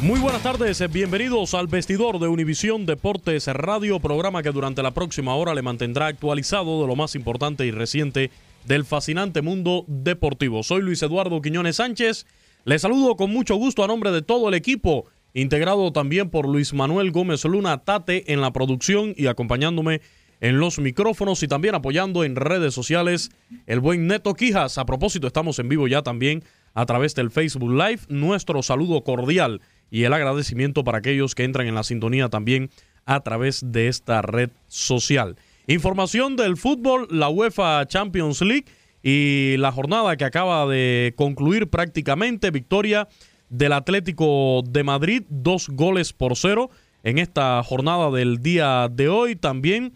Muy buenas tardes, bienvenidos al vestidor de Univisión Deportes Radio, programa que durante la próxima hora le mantendrá actualizado de lo más importante y reciente del fascinante mundo deportivo. Soy Luis Eduardo Quiñones Sánchez, les saludo con mucho gusto a nombre de todo el equipo, integrado también por Luis Manuel Gómez Luna Tate en la producción y acompañándome en los micrófonos y también apoyando en redes sociales el buen Neto Quijas. A propósito, estamos en vivo ya también a través del Facebook Live. Nuestro saludo cordial y el agradecimiento para aquellos que entran en la sintonía también a través de esta red social. Información del fútbol, la UEFA Champions League y la jornada que acaba de concluir prácticamente, victoria del Atlético de Madrid, dos goles por cero en esta jornada del día de hoy. También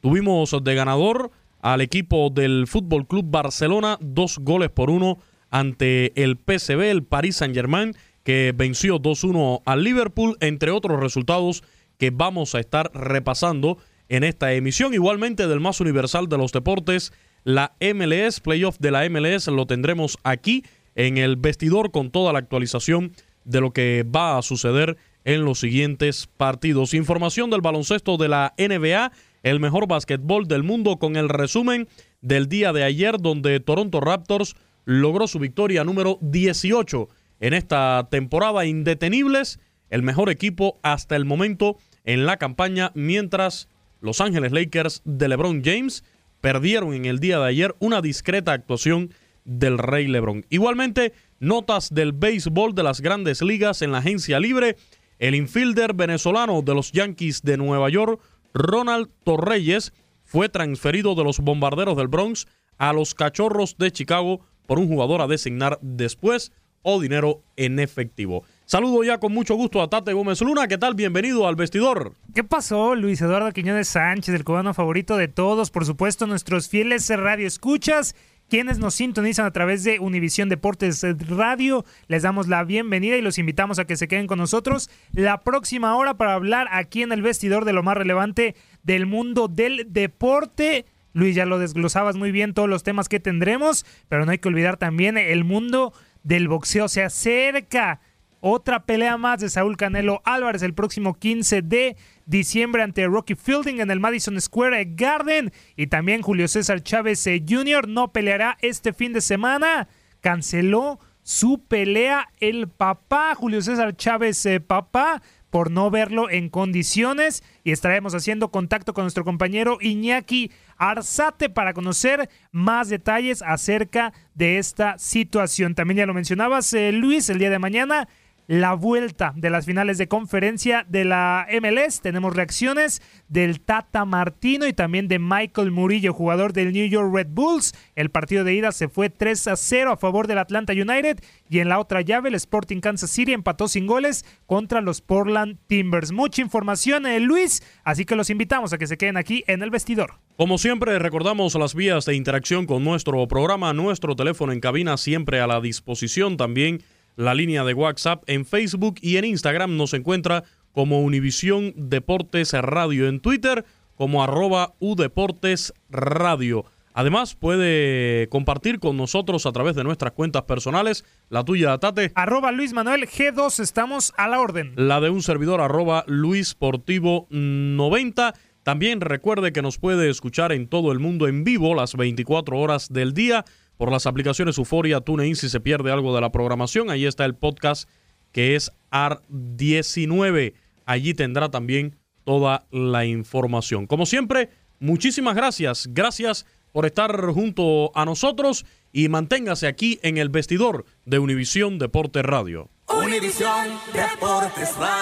tuvimos de ganador al equipo del Fútbol Club Barcelona, dos goles por uno ante el PSV, el Paris Saint-Germain que venció 2-1 al Liverpool, entre otros resultados que vamos a estar repasando en esta emisión. Igualmente del más universal de los deportes, la MLS, playoff de la MLS, lo tendremos aquí en el vestidor con toda la actualización de lo que va a suceder en los siguientes partidos. Información del baloncesto de la NBA, el mejor básquetbol del mundo con el resumen del día de ayer donde Toronto Raptors logró su victoria número 18 en esta temporada indetenibles, el mejor equipo hasta el momento en la campaña, mientras Los Ángeles Lakers de LeBron James perdieron en el día de ayer una discreta actuación del Rey LeBron. Igualmente, notas del béisbol de las grandes ligas en la agencia libre. El infielder venezolano de los Yankees de Nueva York, Ronald Torreyes, fue transferido de los bombarderos del Bronx a los cachorros de Chicago por un jugador a designar después o dinero en efectivo. Saludo ya con mucho gusto a Tate Gómez Luna. ¿Qué tal? Bienvenido al vestidor. ¿Qué pasó, Luis Eduardo Quiñones Sánchez, el cubano favorito de todos? Por supuesto, nuestros fieles radio escuchas, quienes nos sintonizan a través de Univisión Deportes Radio. Les damos la bienvenida y los invitamos a que se queden con nosotros la próxima hora para hablar aquí en el vestidor de lo más relevante del mundo del deporte. Luis, ya lo desglosabas muy bien todos los temas que tendremos, pero no hay que olvidar también el mundo del boxeo. Se acerca otra pelea más de Saúl Canelo Álvarez el próximo 15 de diciembre ante Rocky Fielding en el Madison Square Garden. Y también Julio César Chávez eh, Jr. no peleará este fin de semana. Canceló su pelea el papá, Julio César Chávez eh, papá por no verlo en condiciones y estaremos haciendo contacto con nuestro compañero Iñaki Arzate para conocer más detalles acerca de esta situación. También ya lo mencionabas, eh, Luis, el día de mañana la vuelta de las finales de conferencia de la MLS. Tenemos reacciones del Tata Martino y también de Michael Murillo, jugador del New York Red Bulls. El partido de ida se fue 3 a 0 a favor del Atlanta United y en la otra llave el Sporting Kansas City empató sin goles contra los Portland Timbers. Mucha información, eh, Luis, así que los invitamos a que se queden aquí en el vestidor. Como siempre, recordamos las vías de interacción con nuestro programa, nuestro teléfono en cabina siempre a la disposición también la línea de WhatsApp en Facebook y en Instagram nos encuentra como Univisión Deportes Radio, en Twitter como arroba Udeportes Radio. Además, puede compartir con nosotros a través de nuestras cuentas personales, la tuya, Tate. Arroba Luis Manuel G2, estamos a la orden. La de un servidor, arroba Luis Portivo 90. También recuerde que nos puede escuchar en todo el mundo en vivo las 24 horas del día por las aplicaciones Euforia, TuneIn si se pierde algo de la programación. Ahí está el podcast que es AR19. Allí tendrá también toda la información. Como siempre, muchísimas gracias. Gracias por estar junto a nosotros y manténgase aquí en el vestidor de Univisión Deportes Radio. Univisión Deportes Radio.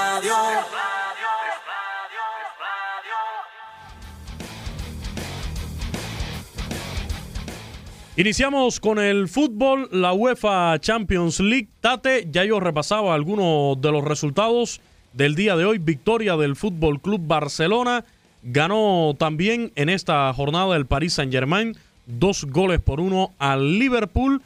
Iniciamos con el fútbol, la UEFA Champions League. Tate, ya yo repasaba algunos de los resultados del día de hoy. Victoria del Fútbol Club Barcelona. Ganó también en esta jornada el Paris Saint-Germain, dos goles por uno al Liverpool.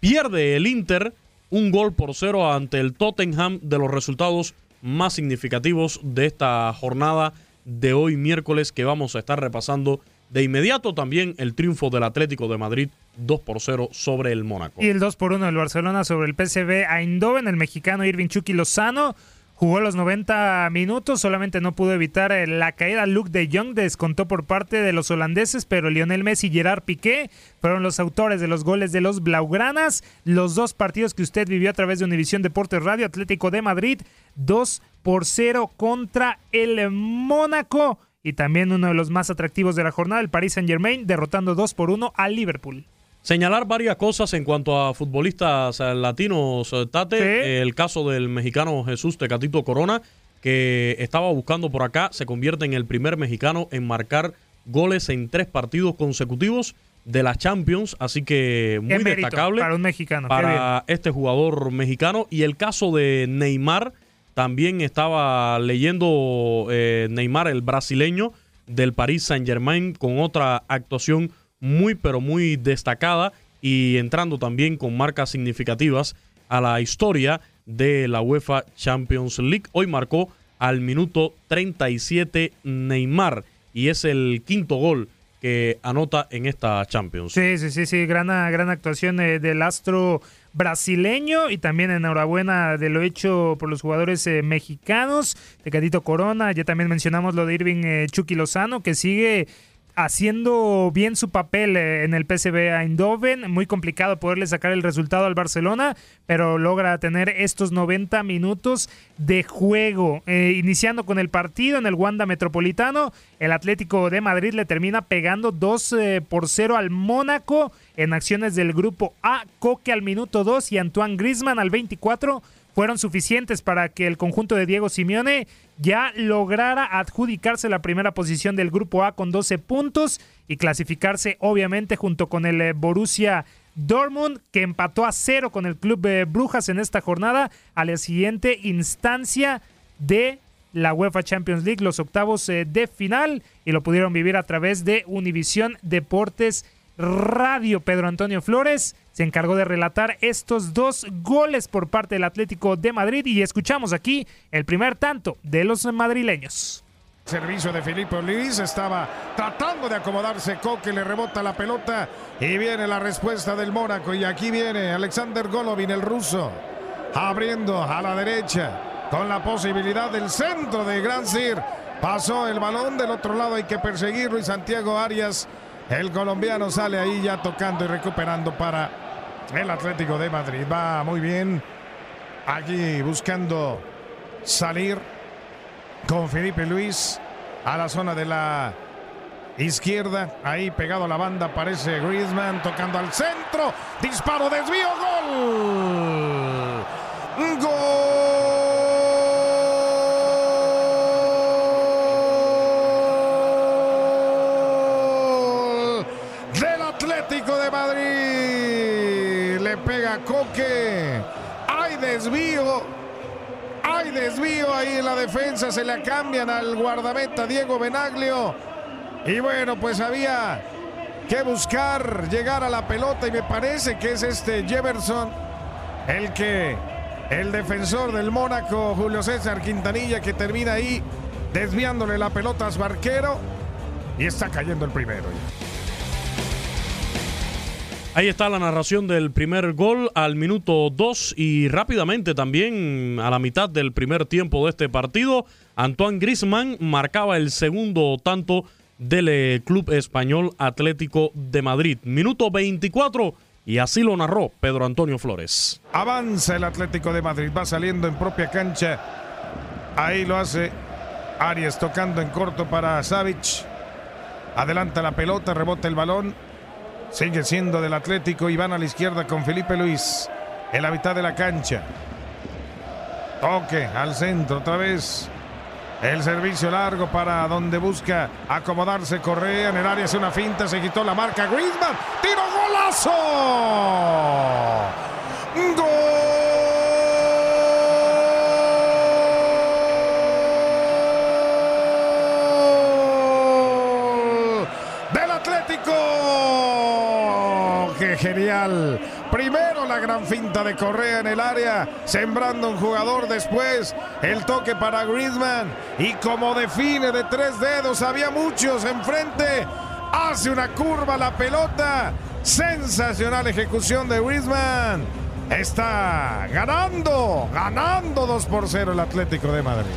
Pierde el Inter un gol por cero ante el Tottenham de los resultados más significativos de esta jornada de hoy miércoles que vamos a estar repasando de inmediato también el triunfo del Atlético de Madrid 2 por 0 sobre el Mónaco. Y el 2 por 1 del Barcelona sobre el PSV Eindhoven, el mexicano Irving Chucky Lozano. Jugó los 90 minutos, solamente no pudo evitar eh, la caída. Luke de Jong descontó por parte de los holandeses, pero Lionel Messi y Gerard Piqué fueron los autores de los goles de los Blaugranas. Los dos partidos que usted vivió a través de Univisión Deportes Radio, Atlético de Madrid, 2 por 0 contra el Mónaco. Y también uno de los más atractivos de la jornada, el Paris Saint Germain, derrotando 2 por 1 al Liverpool. Señalar varias cosas en cuanto a futbolistas eh, latinos, eh, Tate. El caso del mexicano Jesús Tecatito Corona, que estaba buscando por acá, se convierte en el primer mexicano en marcar goles en tres partidos consecutivos de la Champions, así que muy destacable para un mexicano, para este jugador mexicano. Y el caso de Neymar, también estaba leyendo eh, Neymar, el brasileño del Paris Saint Germain, con otra actuación muy, pero muy destacada y entrando también con marcas significativas a la historia de la UEFA Champions League. Hoy marcó al minuto 37 Neymar y es el quinto gol que anota en esta Champions. Sí, sí, sí, sí, gran, gran actuación eh, del astro brasileño y también enhorabuena de lo hecho por los jugadores eh, mexicanos, Tecatito Corona, ya también mencionamos lo de Irving eh, Chucky Lozano, que sigue haciendo bien su papel eh, en el PSV Eindhoven. Muy complicado poderle sacar el resultado al Barcelona, pero logra tener estos 90 minutos de juego. Eh, iniciando con el partido en el Wanda Metropolitano, el Atlético de Madrid le termina pegando 2 eh, por 0 al Mónaco en acciones del grupo A. Coque al minuto 2 y Antoine Grisman al 24 fueron suficientes para que el conjunto de Diego Simeone ya lograra adjudicarse la primera posición del grupo A con 12 puntos y clasificarse obviamente junto con el eh, Borussia Dortmund que empató a cero con el club de Brujas en esta jornada a la siguiente instancia de la UEFA Champions League, los octavos eh, de final y lo pudieron vivir a través de Univisión Deportes Radio. Pedro Antonio Flores se encargó de relatar estos dos goles por parte del Atlético de Madrid y escuchamos aquí el primer tanto de los madrileños. Servicio de Felipe Luis, estaba tratando de acomodarse Coque, le rebota la pelota y viene la respuesta del Mónaco y aquí viene Alexander Golovin, el ruso, abriendo a la derecha con la posibilidad del centro de Gran Sir. Pasó el balón del otro lado, hay que perseguirlo y Santiago Arias, el colombiano, sale ahí ya tocando y recuperando para el Atlético de Madrid. Va muy bien aquí buscando salir con Felipe Luis a la zona de la izquierda. Ahí pegado a la banda aparece Griezmann tocando al centro. Disparo, desvío, gol. Gol del Atlético de Madrid. Le pega Coque. Hay desvío. Hay desvío ahí en la defensa. Se la cambian al guardameta Diego Benaglio. Y bueno, pues había que buscar llegar a la pelota. Y me parece que es este Jefferson el que, el defensor del Mónaco, Julio César Quintanilla, que termina ahí desviándole la pelota a su arquero. Y está cayendo el primero. Ahí está la narración del primer gol al minuto 2 y rápidamente también a la mitad del primer tiempo de este partido, Antoine Griezmann marcaba el segundo tanto del eh, Club Español Atlético de Madrid. Minuto 24 y así lo narró Pedro Antonio Flores. Avanza el Atlético de Madrid, va saliendo en propia cancha. Ahí lo hace Arias tocando en corto para Savic. Adelanta la pelota, rebota el balón. Sigue siendo del Atlético y van a la izquierda con Felipe Luis en la mitad de la cancha. Toque al centro otra vez. El servicio largo para donde busca acomodarse Correa. En el área hace una finta, se quitó la marca Griezmann. ¡Tiro golazo! ¡Gol! Del Atlético. Primero la gran finta de Correa en el área, sembrando un jugador después. El toque para Griezmann. Y como define de tres dedos, había muchos enfrente. Hace una curva la pelota. Sensacional ejecución de Griezmann. Está ganando, ganando 2 por 0 el Atlético de Madrid.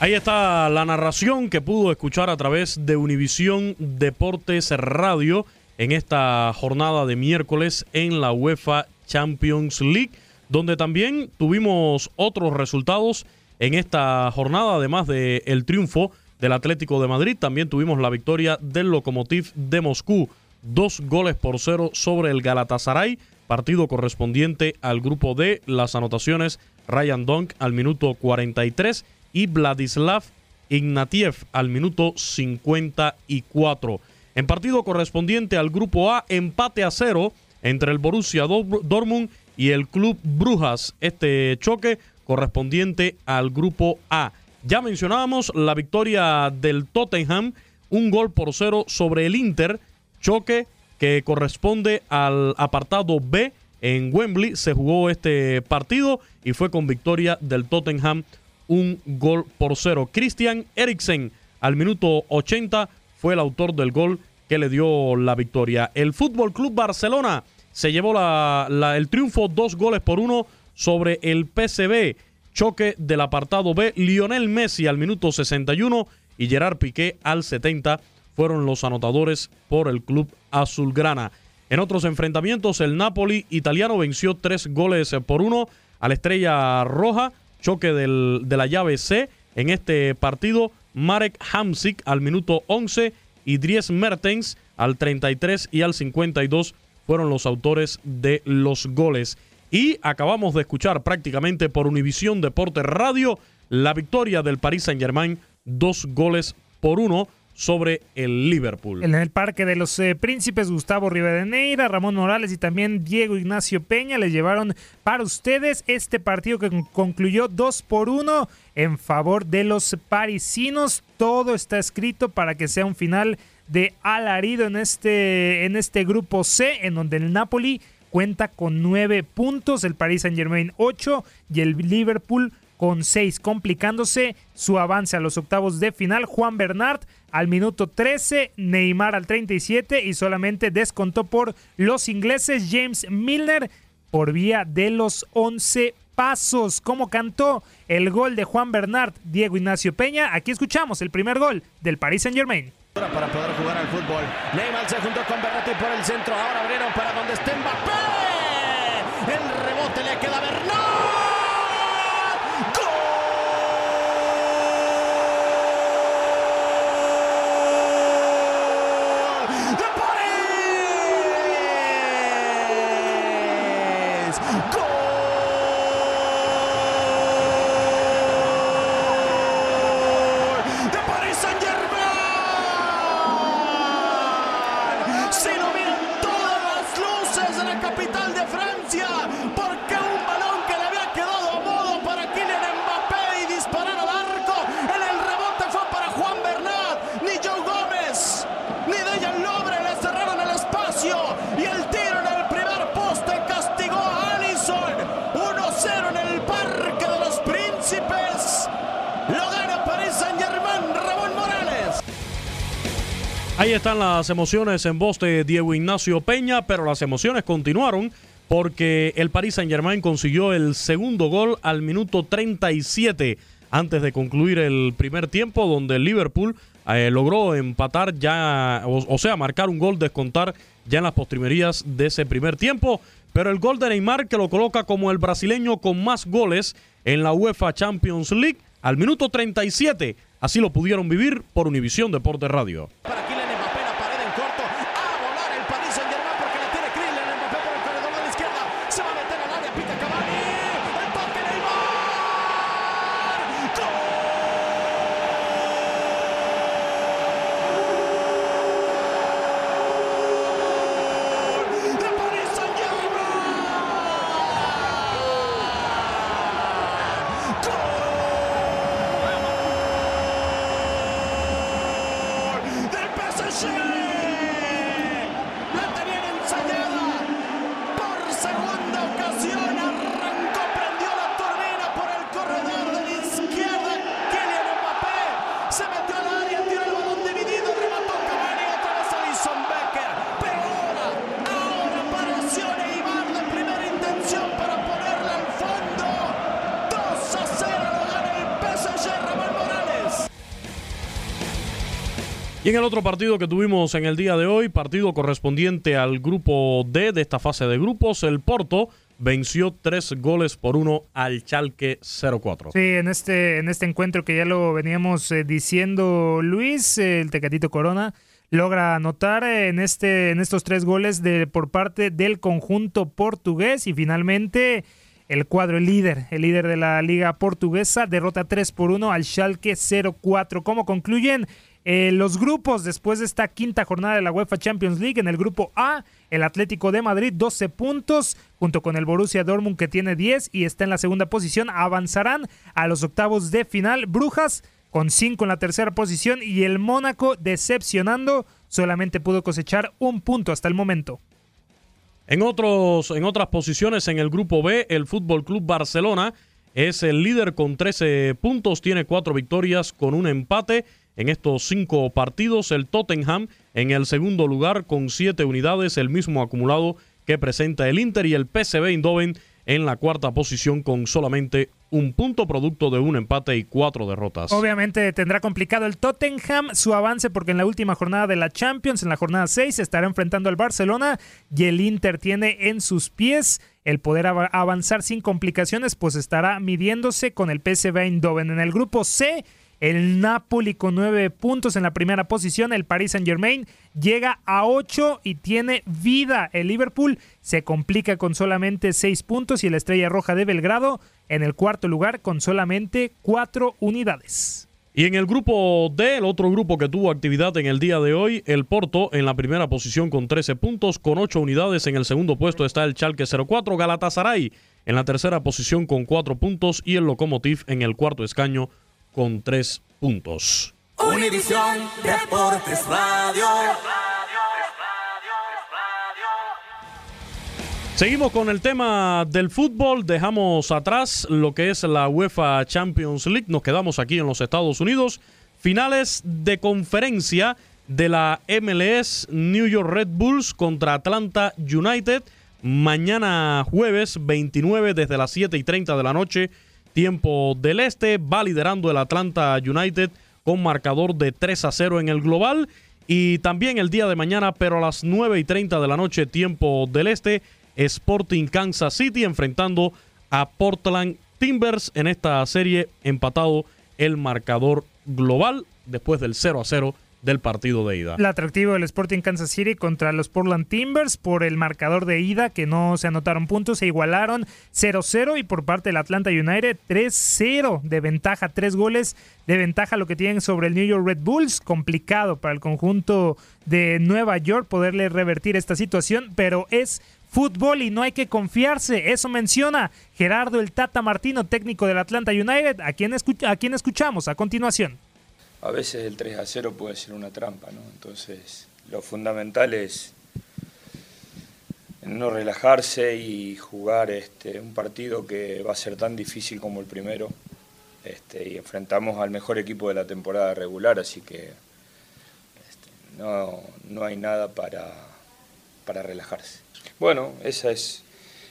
Ahí está la narración que pudo escuchar a través de Univisión Deportes Radio en esta jornada de miércoles en la UEFA Champions League, donde también tuvimos otros resultados en esta jornada, además del el triunfo del Atlético de Madrid, también tuvimos la victoria del Lokomotiv de Moscú, dos goles por cero sobre el Galatasaray, partido correspondiente al grupo D, las anotaciones Ryan Donk al minuto 43 y Vladislav Ignatiev al minuto 54. En partido correspondiente al grupo A, empate a cero entre el Borussia Dortmund y el Club Brujas. Este choque correspondiente al grupo A. Ya mencionábamos la victoria del Tottenham, un gol por cero sobre el Inter, choque que corresponde al apartado B. En Wembley se jugó este partido y fue con victoria del Tottenham un gol por cero. Christian Eriksen al minuto 80 fue el autor del gol que le dio la victoria. El Fútbol Club Barcelona se llevó el triunfo dos goles por uno sobre el PSV. Choque del apartado B. Lionel Messi al minuto 61 y Gerard Piqué al 70 fueron los anotadores por el club azulgrana. En otros enfrentamientos, el Napoli italiano venció tres goles por uno a la Estrella Roja. Choque de la llave C. En este partido, Marek Hamsik al minuto 11 y Dries Mertens al 33 y al 52 fueron los autores de los goles. Y acabamos de escuchar prácticamente por Univisión Deporte Radio la victoria del Paris Saint-Germain, dos goles por uno sobre el Liverpool. En el Parque de los eh, Príncipes, Gustavo Rivadeneira, Ramón Morales y también Diego Ignacio Peña les llevaron para ustedes este partido que concluyó 2 por 1 en favor de los parisinos. Todo está escrito para que sea un final de alarido en este, en este grupo C, en donde el Napoli cuenta con 9 puntos, el Paris Saint Germain 8 y el Liverpool con 6, complicándose su avance a los octavos de final. Juan Bernard al minuto 13, Neymar al 37 y solamente descontó por los ingleses James Milner por vía de los 11 pasos. Como cantó el gol de Juan Bernard, Diego Ignacio Peña. Aquí escuchamos el primer gol del Paris Saint Germain. Para poder jugar al fútbol. Neymar se juntó con por el centro. Ahora abrieron para donde esté las emociones en voz de Diego Ignacio Peña, pero las emociones continuaron porque el Paris Saint-Germain consiguió el segundo gol al minuto 37 antes de concluir el primer tiempo, donde el Liverpool eh, logró empatar ya, o, sea, marcar un gol, descontar ya en las postrimerías de ese primer tiempo. Pero el gol de Neymar, que lo coloca como el brasileño con más goles en la UEFA Champions League, al minuto 37, así lo pudieron vivir por Univisión Deporte Radio. Messi! Y en el otro partido que tuvimos en el día de hoy, partido correspondiente al grupo D de esta fase de grupos, el Porto venció tres goles por uno al Chalque 04. Sí, en este, en este encuentro que ya lo veníamos eh, diciendo Luis, el Tecatito Corona logra anotar en, este, en estos tres goles de, por parte del conjunto portugués y finalmente el cuadro, el líder, el líder de la liga portuguesa, derrota 3 por 1 al Schalke 04. ¿Cómo concluyen eh, los grupos después de esta quinta jornada de la UEFA Champions League. En el grupo A, el Atlético de Madrid 12 puntos, junto con el Borussia Dortmund que tiene 10 y está en la segunda posición. Avanzarán a los octavos de final. Brujas con 5 en la tercera posición y el Mónaco decepcionando solamente pudo cosechar un punto hasta el momento. En, otros, en otras posiciones en el grupo B, el Fútbol Club Barcelona es el líder con 13 puntos, tiene 4 victorias con un empate en estos cinco partidos. El Tottenham en el segundo lugar con siete unidades, el mismo acumulado que presenta el Inter y el PSV Eindhoven en la cuarta posición con solamente un punto producto de un empate y cuatro derrotas. Obviamente tendrá complicado el Tottenham su avance porque en la última jornada de la Champions, en la jornada 6, estará enfrentando al Barcelona y el Inter tiene en sus pies el poder avanzar sin complicaciones, pues estará midiéndose con el PSV Eindhoven. En el grupo C, el Napoli con nueve puntos en la primera posición. El Paris Saint Germain llega a ocho y tiene vida. El Liverpool se complica con solamente seis puntos y la Estrella Roja de Belgrado en el cuarto lugar con solamente cuatro unidades. Y en el grupo D, el otro grupo que tuvo actividad en el día de hoy, el Porto en la primera posición con 13 puntos, con 8 unidades. En el segundo puesto está el Chalke 04, Galatasaray en la tercera posición con 4 puntos y el Lokomotiv en el cuarto escaño con tres puntos. Univisión Deportes Radio. Seguimos con el tema del fútbol, dejamos atrás lo que es la UEFA Champions League, nos quedamos aquí en los Estados Unidos. Finales de conferencia de la MLS New York Red Bulls contra Atlanta United. Mañana jueves 29 desde las 7 y 30 de la noche, tiempo del este, va liderando el Atlanta United con marcador de 3 a 0 en el global. Y también el día de mañana, pero a las 9 y 30 de la noche, tiempo del este, Sporting Kansas City enfrentando a Portland Timbers en esta serie empatado el marcador global después del 0 a 0 del partido de ida. El atractivo del Sporting Kansas City contra los Portland Timbers por el marcador de ida que no se anotaron puntos, se igualaron 0-0 y por parte del Atlanta United 3-0 de ventaja, tres goles de ventaja lo que tienen sobre el New York Red Bulls, complicado para el conjunto de Nueva York poderle revertir esta situación, pero es fútbol y no hay que confiarse. Eso menciona Gerardo el Tata Martino, técnico del Atlanta United, a quien, a quien escuchamos a continuación a veces el 3 a 0 puede ser una trampa, ¿no? Entonces, lo fundamental es no relajarse y jugar este, un partido que va a ser tan difícil como el primero. Este, y enfrentamos al mejor equipo de la temporada regular, así que este, no, no, hay nada para, para relajarse. Bueno, esa es,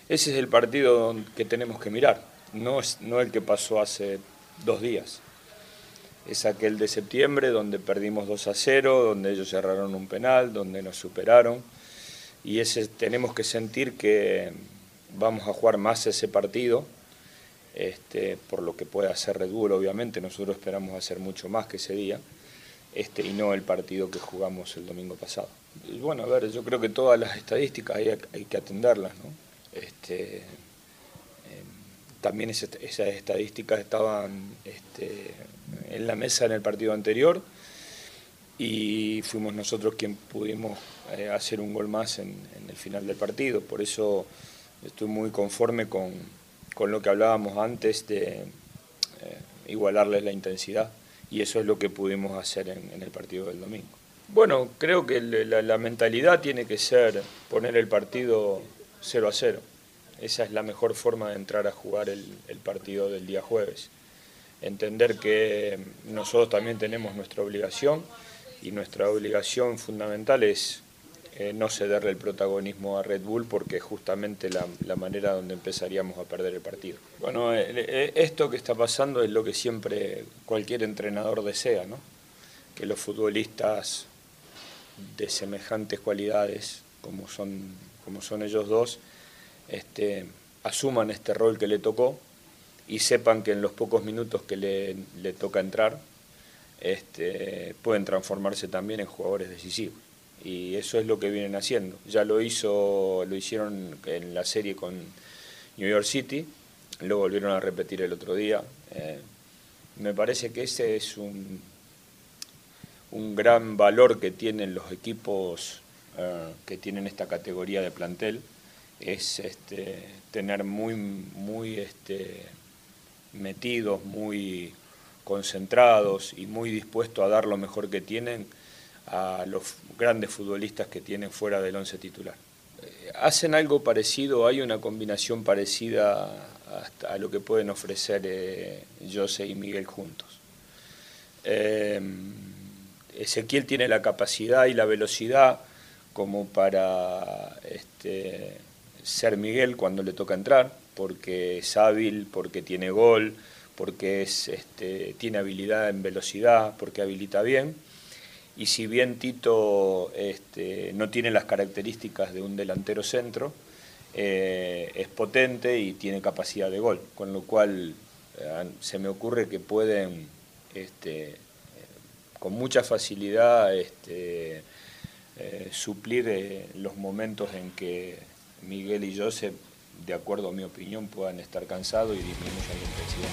ese es el partido que tenemos que mirar, no, es, no el que pasó hace dos días es aquel de septiembre donde perdimos 2 a 0, donde ellos cerraron un penal, donde nos superaron. Y ese tenemos que sentir que vamos a jugar más ese partido, este, por lo que puede hacer Red obviamente. Nosotros esperamos hacer mucho más que ese día, este, y no el partido que jugamos el domingo pasado. Y bueno, a ver, yo creo que todas las estadísticas hay, hay que atenderlas, ¿no? Este, también esas, estadísticas estaban este, en la mesa en el partido anterior y fuimos nosotros quien pudimos eh, hacer un gol más en, el final del partido. Por eso estoy muy conforme con, lo que hablábamos antes de eh, igualarles la intensidad y eso es lo que pudimos hacer en, el partido del domingo. Bueno, creo que la, la mentalidad tiene que ser poner el partido 0 a 0 esa es la mejor forma de entrar a jugar el, partido del día jueves. Entender que nosotros también tenemos nuestra obligación y nuestra obligación fundamental es eh, no cederle el protagonismo a Red Bull porque es justamente la, manera donde empezaríamos a perder el partido. Bueno, eh, eh, esto que está pasando es lo que siempre cualquier entrenador desea, ¿no? que los futbolistas de semejantes cualidades como son, como son ellos dos, este, asuman este rol que le tocó y sepan que en los pocos minutos que le, toca entrar este, pueden transformarse también en jugadores decisivos. Y eso es lo que vienen haciendo. Ya lo hizo, lo hicieron en la serie con New York City, lo volvieron a repetir el otro día. Eh, me parece que ese es un, un gran valor que tienen los equipos eh, que tienen esta categoría de plantel es este, tener muy, muy este, metidos, muy concentrados y muy dispuestos a dar lo mejor que tienen a los grandes futbolistas que tienen fuera del once titular. Eh, hacen algo parecido, hay una combinación parecida a, lo que pueden ofrecer eh, José y Miguel juntos. Eh, Ezequiel tiene la capacidad y la velocidad como para este, ser Miguel cuando le toca entrar, porque es hábil, porque tiene gol, porque es, este, tiene habilidad en velocidad, porque habilita bien. Y si bien Tito este, no tiene las características de un delantero centro, eh, es potente y tiene capacidad de gol, con lo cual eh, se me ocurre que pueden este, con mucha facilidad eh, suplir los momentos en que Miguel y Joseph, de acuerdo a mi opinión, puedan estar cansados y disminuyan la intensidad.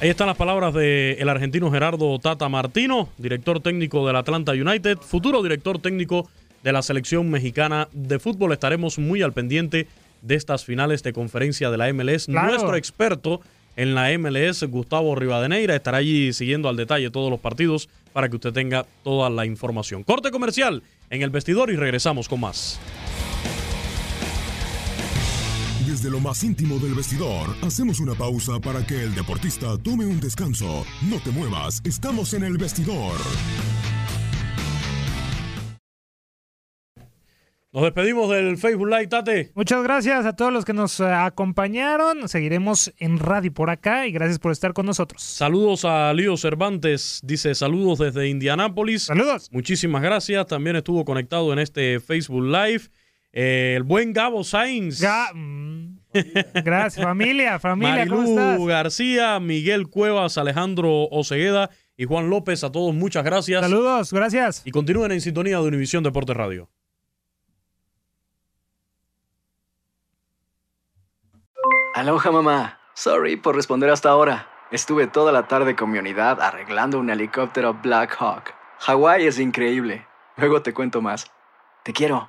Ahí están las palabras del argentino Gerardo Tata Martino, director técnico del Atlanta United, futuro director técnico de la selección mexicana de fútbol. Estaremos muy al pendiente de estas finales de conferencia de la MLS. Nuestro experto en la MLS, Gustavo Rivadeneira, estará allí siguiendo al detalle todos los partidos para que usted tenga toda la información. Corte comercial en el vestidor y regresamos con más. Desde lo más íntimo del vestidor, hacemos una pausa para que el deportista tome un descanso. No te muevas, estamos en el vestidor. Nos despedimos del Facebook Live, Tate. Muchas gracias a todos los que nos eh, acompañaron. Seguiremos en radio por acá y gracias por estar con nosotros. Saludos a Lío Cervantes, dice saludos desde Indianápolis. Saludos. Muchísimas gracias. También estuvo conectado en este Facebook Live. Eh, el buen Gabo Sainz. Mm. Gracias, familia, familia. Marilú ¿cómo estás? García, Miguel Cuevas, Alejandro Ocegueda y Juan López. A todos muchas gracias. Saludos, gracias. Y continúen en sintonía de Univisión Deportes Radio. Aloha mamá. Sorry por responder hasta ahora. Estuve toda la tarde con mi unidad arreglando un helicóptero Black Hawk. Hawái es increíble. Luego te cuento más. Te quiero.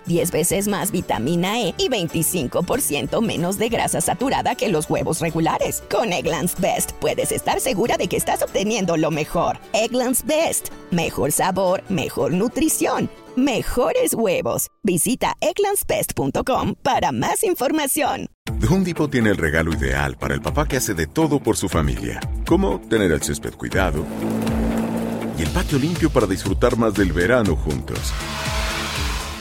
10 veces más vitamina E y 25% menos de grasa saturada que los huevos regulares. Con Eggland's Best puedes estar segura de que estás obteniendo lo mejor. Eggland's Best. Mejor sabor, mejor nutrición. Mejores huevos. Visita egglandsbest.com para más información. The Home tiene el regalo ideal para el papá que hace de todo por su familia, como tener el césped cuidado y el patio limpio para disfrutar más del verano juntos.